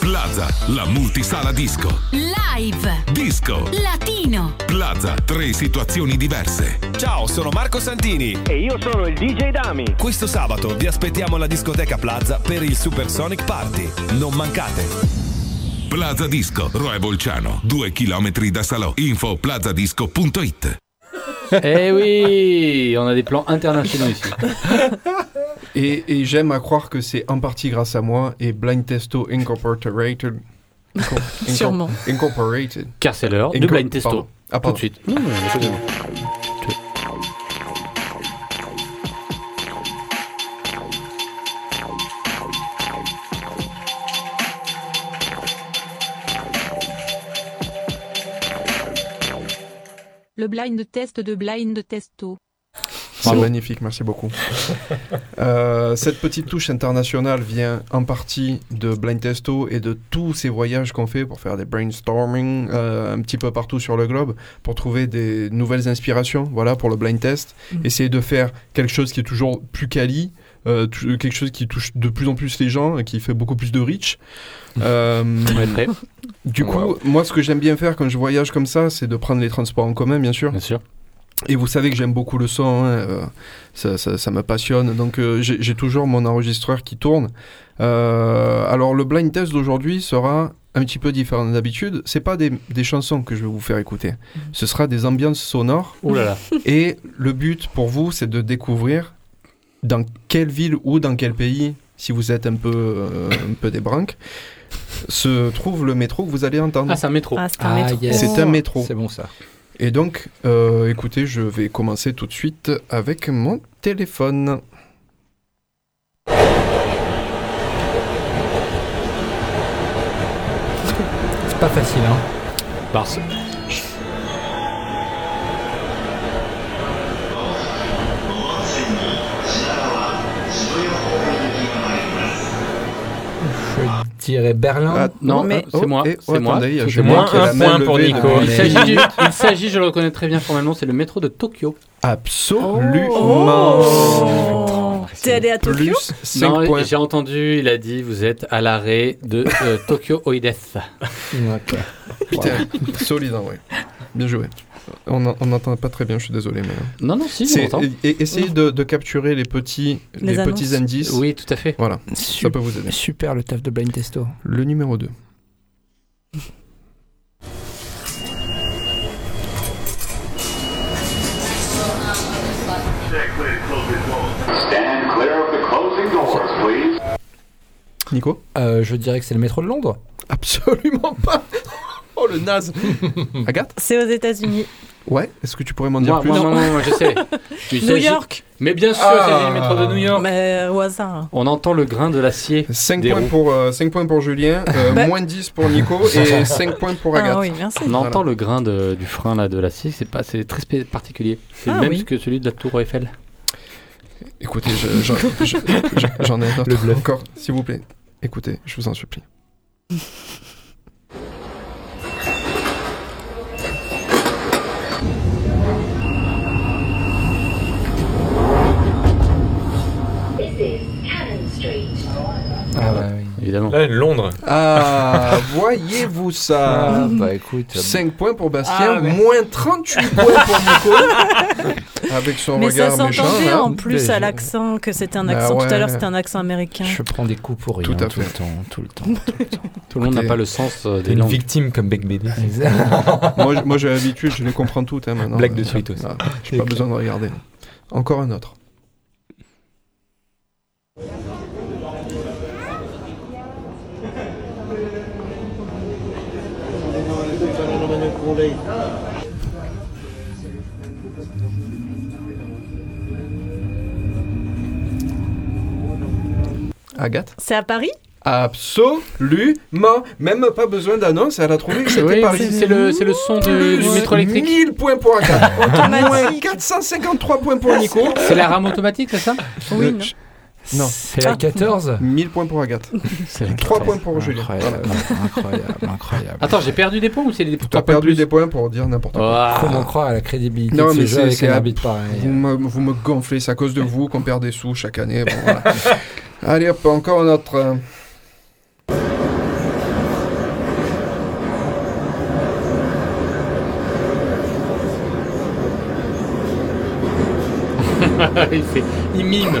Plaza, la multisala disco. live, Disco. latino, Plaza, tre situazioni diverse. Ciao, sono Marco Santini. E io sono il DJ Dami. Questo sabato vi aspettiamo alla discoteca Plaza per il Supersonic Party. Non mancate. Plaza Disco, Roe Bolciano, 2 km da Salò. Info plazadisco.it. Eh oui, on a des plans internationaux ici. Et, et j'aime à croire que c'est en partie grâce à moi et Blind Testo Incorporated. Inco- Inco- Sûrement. Incorporated. Car c'est l'heure de Blind Testo. pardon. Ah, Tout de suite. Mmh, Le blind test de blind testo. C'est magnifique, merci beaucoup. Euh, cette petite touche internationale vient en partie de Blind Testo et de tous ces voyages qu'on fait pour faire des brainstorming euh, un petit peu partout sur le globe pour trouver des nouvelles inspirations voilà, pour le blind test. Mhm. Essayer de faire quelque chose qui est toujours plus quali, euh, tu- quelque chose qui touche de plus en plus les gens et qui fait beaucoup plus de reach. Euh, du coup, moi, ce que j'aime bien faire quand je voyage comme ça, c'est de prendre les transports en commun, bien sûr. Bien sûr. Et vous savez que j'aime beaucoup le son, hein, euh, ça, ça, ça me passionne. Donc euh, j'ai j'ai toujours mon enregistreur qui tourne. Euh, alors le blind test d'aujourd'hui sera un petit peu différent d'habitude. C'est pas des, des chansons que je vais vous faire écouter. Ce sera des ambiances sonores. Ouh là là. Et le but pour vous, c'est de découvrir dans quelle ville ou dans quel pays, si vous êtes un peu, euh, un peu des branques, se trouve le métro que vous allez entendre. Ah, c'est un métro. Ah, c'est un métro. yes. C'est un métro. C'est bon ça. Et donc, euh, écoutez, je vais commencer tout de suite avec mon téléphone. C'est pas facile, hein. Parce... Berlin. Ah, Non, Mais- euh, c'est moi. C'est oh, moi. C'est Julien moi. a la Un point pour Nico. Il s'agit, du- il s'agit, je le reconnais très bien formellement, c'est le métro de Tokyo. Absolument. Oh T'es allé à Tokyo Plus 5 Non, points. j'ai entendu, il a dit, vous êtes à l'arrêt de euh, Tokyo Oides. Ok. Putain, solide, ouais. Bien joué. On en- on n'entend pas très bien, je suis désolé. Mais... Non, non, si, on et- Essayez de, de capturer les petits, Les les petits annonces. indices. Oui, tout à fait. Voilà, ça Super, peut vous aider. super le taf de Blind Testo. Le numéro 2. Stand clear of the closing doors, please. Nico? Euh, je dirais que c'est le métro de Londres. Absolument pas Oh le naze Agathe C'est aux États-Unis. Ouais, est-ce que tu pourrais m'en dire plus moi, moi, moi, je sais. New York. Mais bien sûr, Ah. c'est le métro de New York. Mais au hasard. On entend le grain de l'acier. 5 Des points, pour, euh, 5 points pour Julien, euh, Bah. moins 10 pour Nico et 5 points pour Agathe. Ah oui, merci. On Voilà. entend le grain de- du frein là, de l'acier, c'est pas, c'est très particulier. C'est Ah le même oui. que celui de la tour Eiffel. Écoutez, je- je- je- je- j'en ai un autre encore, s'il vous plaît. Écoutez, je vous en supplie. Évidemment. Là, Londres. Ah, voyez-vous ça? Ah, bah écoute. 5 points pour Bastien, Ah, mais- moins 38 points pour Nico. Avec son Mais ça regard méchant. s'entendait là. en plus Mais à l'accent que c'était un Bah accent. Tout à l'heure, ouais. c'était un accent américain. Je prends des coups pour rien Tout le temps, tout le temps. Tout le monde n'a pas le sens euh, des une langues. victime comme Bec BD. moi, j- moi j'ai l'habitude, je les comprends toutes hein, maintenant. Blague de Ça, suite aussi. ah, J'ai pas besoin de regarder. Encore un autre. Agathe C'est à Paris? Absolument. Même pas besoin d'annonce, elle a trouvé que c'était Oui, Paris. c'est- c'est le, c'est le son de- du métro électrique. 1000 points pour Agathe. Automatique. Moins 453 points pour Nico. C'est la rame automatique, c'est ça? Oui, Euh, non. Non, C'est la 14 1000 points pour Agathe. C'est la 3 points pour Julien. Incroyable, Voilà. incroyable, incroyable. Attends, j'ai perdu des points ou c'est des Tu as trois points perdu plus des points pour dire n'importe quoi. Ah. Comment croire à la crédibilité Non, de ce mais jeu c'est- avec un arbitre pareil Vous me, vous me gonflez, c'est à cause de vous qu'on perd des sous chaque année. Bon, voilà. Allez hop, encore notre. euh, il fait, il mime.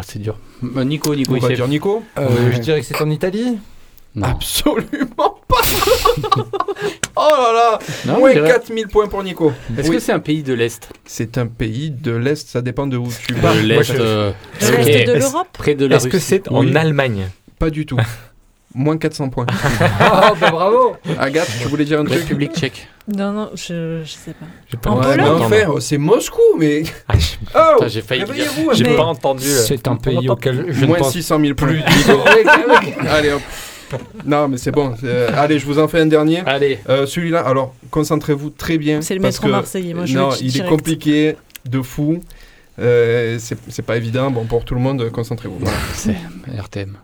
Ah, c'est dur. Euh, Nico, Nico, On il va sait. dire Nico Euh, Je dirais que c'est en Italie Non. Absolument pas Oh là là Non, je dirais- 4000 points pour Nico. Est-ce Oui. que c'est un pays de l'Est? C'est un pays de l'Est, ça dépend de où tu vas. De Moi, l'Est. je- euh, De ok. l'Europe? Près de la Est-ce que c'est en Oui. Allemagne? Pas du tout. Moins 400 points. Oh, bah bravo Agathe, tu voulais dire un truc République tchèque. Non, non, je, je sais pas. J'ai pas En Ouais, entendu. c'est Moscou, mais. Ah, j'ai- Oh j'ai failli Réveillez-vous, J'ai Mais- pas entendu. C'est un pays auquel je ne Moins pense 600 000 plus. plus. Allez hop. Non, mais c'est bon. c'est- Allez, je vous en fais un dernier. Allez. Euh, Celui-là, alors, concentrez-vous très bien. C'est le métro marseillais, moi, je Non, il est compliqué de fou. Euh, c'est c'est pas évident. Bon, pour tout le monde, concentrez-vous. Voilà. C'est RTM.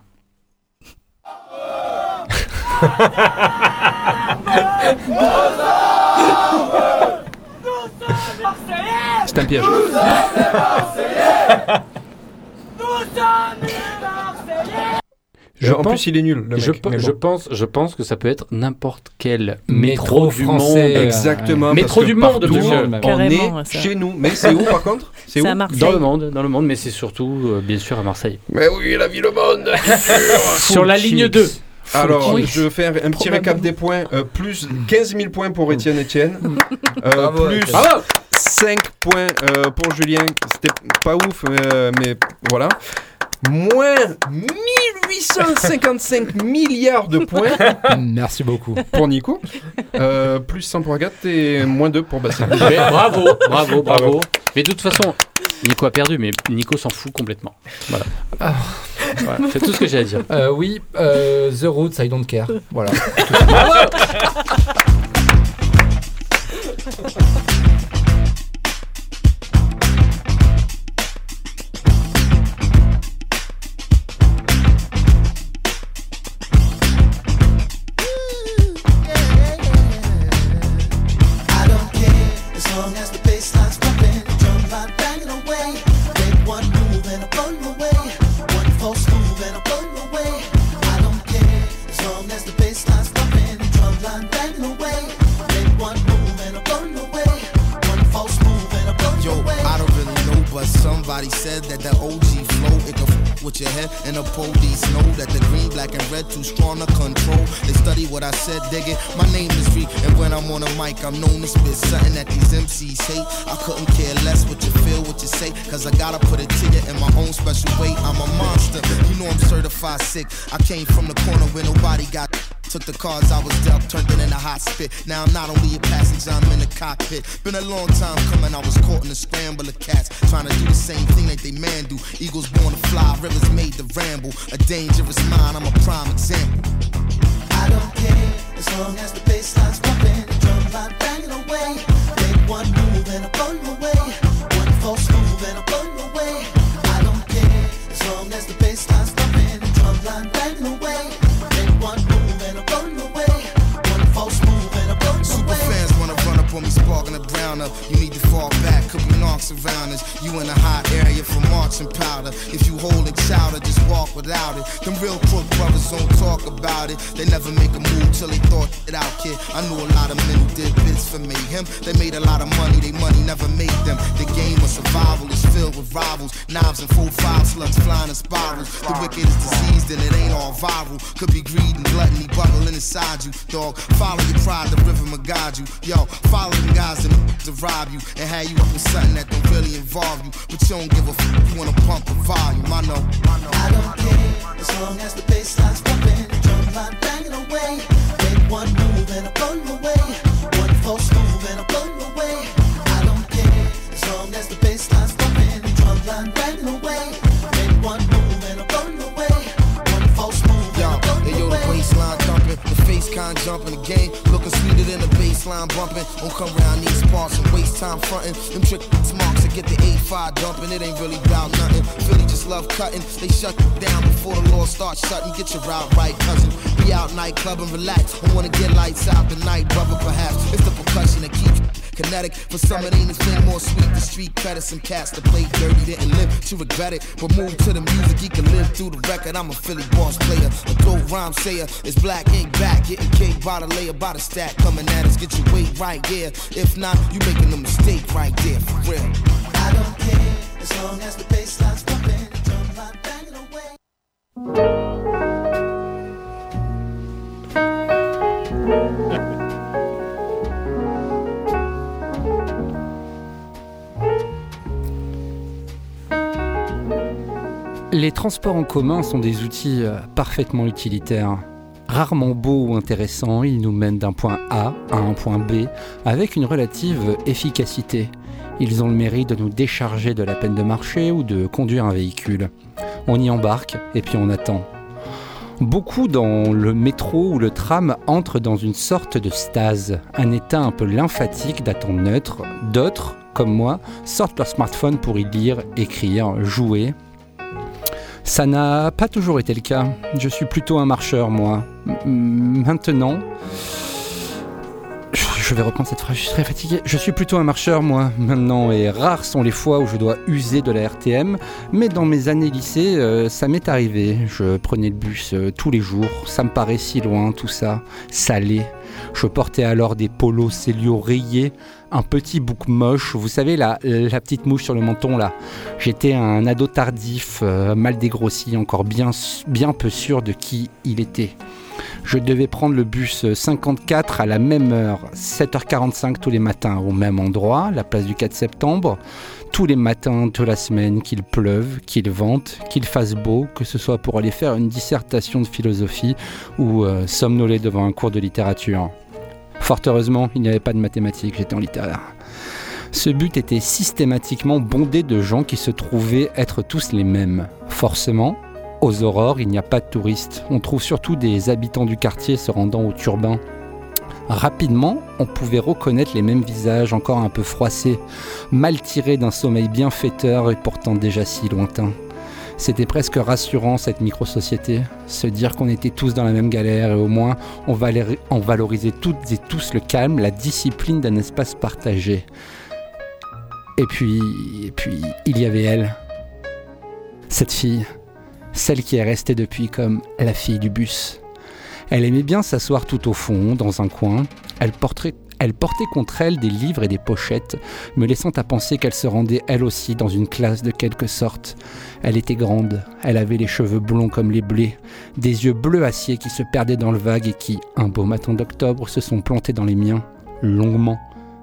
C'est un piège. Je en pense- plus, il est nul. Le Je, pe- pense, je pense que ça peut être n'importe quel Métro métro, du français, monde. Exactement. Métro du monde, partout. On est ça. chez nous. Mais c'est où par contre C'est C'est où à Marseille. Dans le monde, dans le monde, mais c'est surtout, euh, bien sûr, à Marseille. Mais oui, la vie le monde. Sur la ligne 2. Alors, Oui. je vais faire un petit récap des points. Euh, plus 15 000 points pour Étienne Etienne. Euh, plus Étienne. 5 points euh, pour Julien. C'était pas ouf, euh, mais voilà. Moins 1855 milliards de points Merci beaucoup. pour Nico. Euh, plus 100 pour Agathe et moins 2 pour Bastien. Mais bravo, bravo, bravo. Mais de toute façon, Nico a perdu, mais Nico s'en fout complètement. Voilà. Voilà, C'est tout ce que j'ai à dire. Euh, oui, euh, The Roots, I don't care. Voilà. I head, and the police know that the green, black, and red too strong to control. They study what I said, dig it. My name is Reed, and when I'm on a mic, I'm known to spit something that these MCs hate. I couldn't care less what you feel, what you say, cause I gotta put it to you in my own special way. I'm a monster, you know I'm certified sick. I came from the corner where nobody got Took the cards I was dealt, turned it into hot spit. Now I'm not only a passenger, I'm in the cockpit. Been a long time coming, I was caught in a scramble of cats. Trying to do the same thing that they man do. Eagles born to fly, rivers made to ramble. A dangerous mind, I'm a prime example. I don't care as long as the bass line's pumping, the drum line banging away. Make one move and I you away. One false move and I blow us. You in a hot area for marching powder. If you holding chowder, just walk without it. Them real crook brothers don't talk about it. They never make a move till they thought it out, kid. I knew a lot of men who did bits for me. mayhem. They made a lot of money, they money never made them. The game of survival is filled with rivals. Knives and full five slugs flying in spirals. The wicked is diseased and it ain't all viral. Could be greed and gluttony bubbling inside you, dog. Follow your pride, the rhythm will guide you. Yo, follow them guys that to rob you and have you up with something that don't really involve you. But you don't give a fuck, you wanna pump the volume. A5. It ain't really about nothing. Philly just love cutting. They shut you down before the law starts shutting. Get your route right, cousin. Be out nightclub and relax. I wanna get lights out tonight, brother. Perhaps it's the percussion that keeps kinetic. For some, it ain't thing more sweet. The street credit some cats that play dirty didn't live to regret it. But move to the music, he can live through the record. I'm a Philly boss player, a dope rhyme sayer. It's black ink back, getting cake by the layer, by the stack. Coming at us, get your weight right, yeah. If not, you making a mistake right there, for real. I don't care Les transports en commun sont des outils euh, parfaitement utilitaires. Rarement beaux ou intéressants, ils nous mènent d'un point A à un point B avec une relative efficacité. Ils ont le mérite de nous décharger de la peine de marcher ou de conduire un véhicule. On y embarque et puis on attend. Beaucoup dans le métro ou le tram entrent dans une sorte de stase, un état un peu lymphatique d'attente neutre. D'autres, comme moi, sortent leur smartphone pour y lire, écrire, jouer, ça n'a pas toujours été le cas. Je suis plutôt un marcheur, moi. Maintenant, je vais reprendre cette phrase, je suis très fatigué. Je suis plutôt un marcheur, moi, maintenant, et rares sont les fois où je dois user de la RTM, mais dans mes années lycée, euh, ça m'est arrivé. Je prenais le bus euh, tous les jours, ça me paraît si loin, tout ça, salé. Je portais alors des polos Célio rayés, un petit bouc moche, vous savez, la, la petite mouche sur le menton, là. J'étais un ado tardif, euh, mal dégrossi, encore bien, bien peu sûr de qui il était. Je devais prendre le bus 54 à la même heure, 7h45 tous les matins, au même endroit, la place du 4 septembre. Tous les matins de la semaine, qu'il pleuve, qu'il vente, qu'il fasse beau, que ce soit pour aller faire une dissertation de philosophie ou euh, somnoler devant un cours de littérature. Fort heureusement, il n'y avait pas de mathématiques, j'étais en littéraire. Ce but était systématiquement bondé de gens qui se trouvaient être tous les mêmes. Forcément, aux aurores, il n'y a pas de touristes. On trouve surtout des habitants du quartier se rendant au turbin. Rapidement, on pouvait reconnaître les mêmes visages encore un peu froissés, mal tirés d'un sommeil bienfaiteur et pourtant déjà si lointain. C'était presque rassurant cette micro-société, se dire qu'on était tous dans la même galère et au moins on, on valorisait toutes et tous le calme, la discipline d'un espace partagé. Et puis, et puis, il y avait elle, cette fille, celle qui est restée depuis comme la fille du bus. Elle aimait bien s'asseoir tout au fond, dans un coin. Elle portait, elle portait contre elle des livres et des pochettes, me laissant à penser qu'elle se rendait elle aussi dans une classe de quelque sorte. Elle était grande, elle avait les cheveux blonds comme les blés, des yeux bleus acier qui se perdaient dans le vague et qui, un beau matin d'octobre, se sont plantés dans les miens, longuement,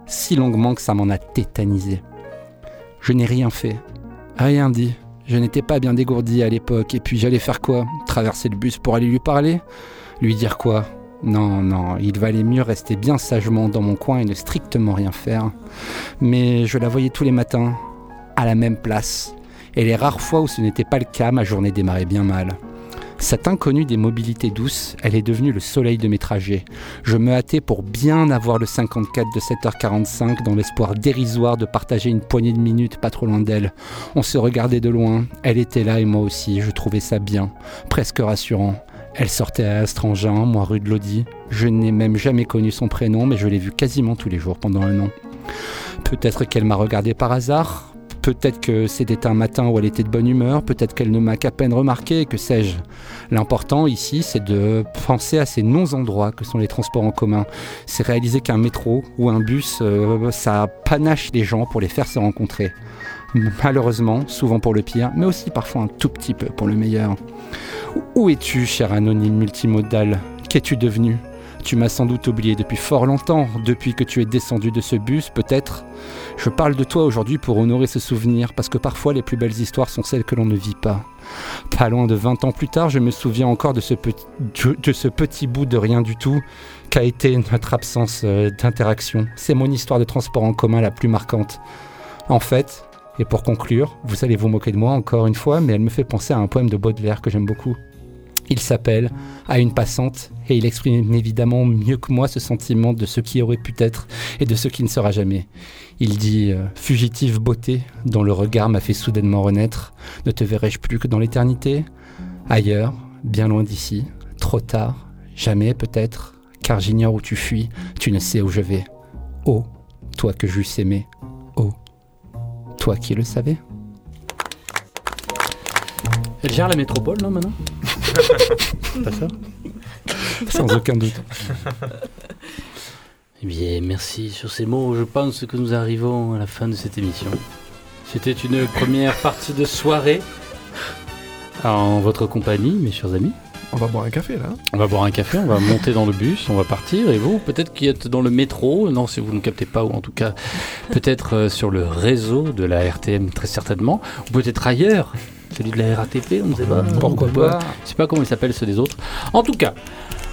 si longuement que ça m'en a tétanisé. Je n'ai rien fait, rien dit. Je n'étais pas bien dégourdi à l'époque, et puis j'allais faire quoi? Traverser le bus pour aller lui parler? Lui dire quoi? Non, non, il valait mieux rester bien sagement dans mon coin et ne strictement rien faire. Mais je la voyais tous les matins, à la même place. Et les rares fois où ce n'était pas le cas, ma journée démarrait bien mal. Cette inconnue des mobilités douces, elle est devenue le soleil de mes trajets. Je me hâtais pour bien avoir le 54 de 7h45 dans l'espoir dérisoire de partager une poignée de minutes pas trop loin d'elle. On se regardait de loin, elle était là et moi aussi, je trouvais ça bien, presque rassurant. Elle sortait à Astrangin, moi rue de Lodi. Je n'ai même jamais connu son prénom, mais je l'ai vue quasiment tous les jours pendant un an. Peut-être qu'elle m'a regardé par hasard, Peut-être que c'était un matin où elle était de bonne humeur, peut-être qu'elle ne m'a qu'à peine remarqué, que sais-je. L'important ici, c'est de penser à ces non-endroits que sont les transports en commun. C'est réaliser qu'un métro ou un bus, euh, ça panache les gens pour les faire se rencontrer. Malheureusement, souvent pour le pire, mais aussi parfois un tout petit peu pour le meilleur. Où es-tu, cher anonyme multimodal? Qu'es-tu devenu? Tu m'as sans doute oublié depuis fort longtemps, depuis que tu es descendu de ce bus, peut-être. Je parle de toi aujourd'hui pour honorer ce souvenir, parce que parfois les plus belles histoires sont celles que l'on ne vit pas. Pas loin de 20 ans plus tard, je me souviens encore de ce petit, bout de rien du tout qu'a été notre absence euh, d'interaction. C'est mon histoire de transport en commun la plus marquante. En fait, et pour conclure, vous allez vous moquer de moi encore une fois, mais elle me fait penser à un poème de Baudelaire que j'aime beaucoup. Il s'appelle À une passante et il exprime évidemment mieux que moi ce sentiment de ce qui aurait pu être et de ce qui ne sera jamais. Il dit euh, Fugitive beauté, dont le regard m'a fait soudainement renaître, ne te verrai-je plus que dans l'éternité? Ailleurs, bien loin d'ici, trop tard, jamais peut-être, car j'ignore où tu fuis, tu ne sais où je vais. Oh, toi que j'eusse aimé, oh, toi qui le savais Elle gère la métropole, non, maintenant? Pas ça Sans aucun doute. Eh bien, merci sur ces mots. Je pense que nous arrivons à la fin de cette émission. C'était une première partie de soirée en votre compagnie, mes chers amis. On va boire un café là. On va boire un café, on va monter dans le bus, on va partir. Et vous, peut-être qui êtes dans le métro, non, si vous ne captez pas, ou en tout cas, peut-être euh, sur le réseau de la RTM, très certainement, ou peut-être ailleurs, celui de la RATP, on ne sait pas. Pourquoi pas. Je sais pas comment ils s'appellent ceux des autres. En tout cas,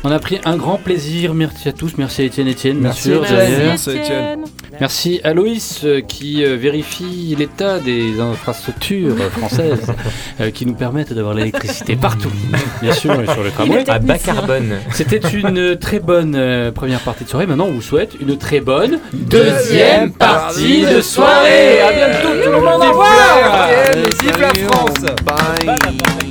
on a pris un grand plaisir. Merci à tous. Merci à Étienne Etienne, bien Merci, sûr. Étienne. derrière. Merci, Étienne. Merci à Loïs euh, qui euh, vérifie l'état des infrastructures françaises euh, qui nous permettent d'avoir l'électricité partout. Bien sûr, et sur le tramway. À bas carbone. C'était une très bonne première partie de soirée. Maintenant, on vous souhaite une très bonne deuxième partie de soirée. À bientôt tout le monde. Au revoir. Vive la France Bye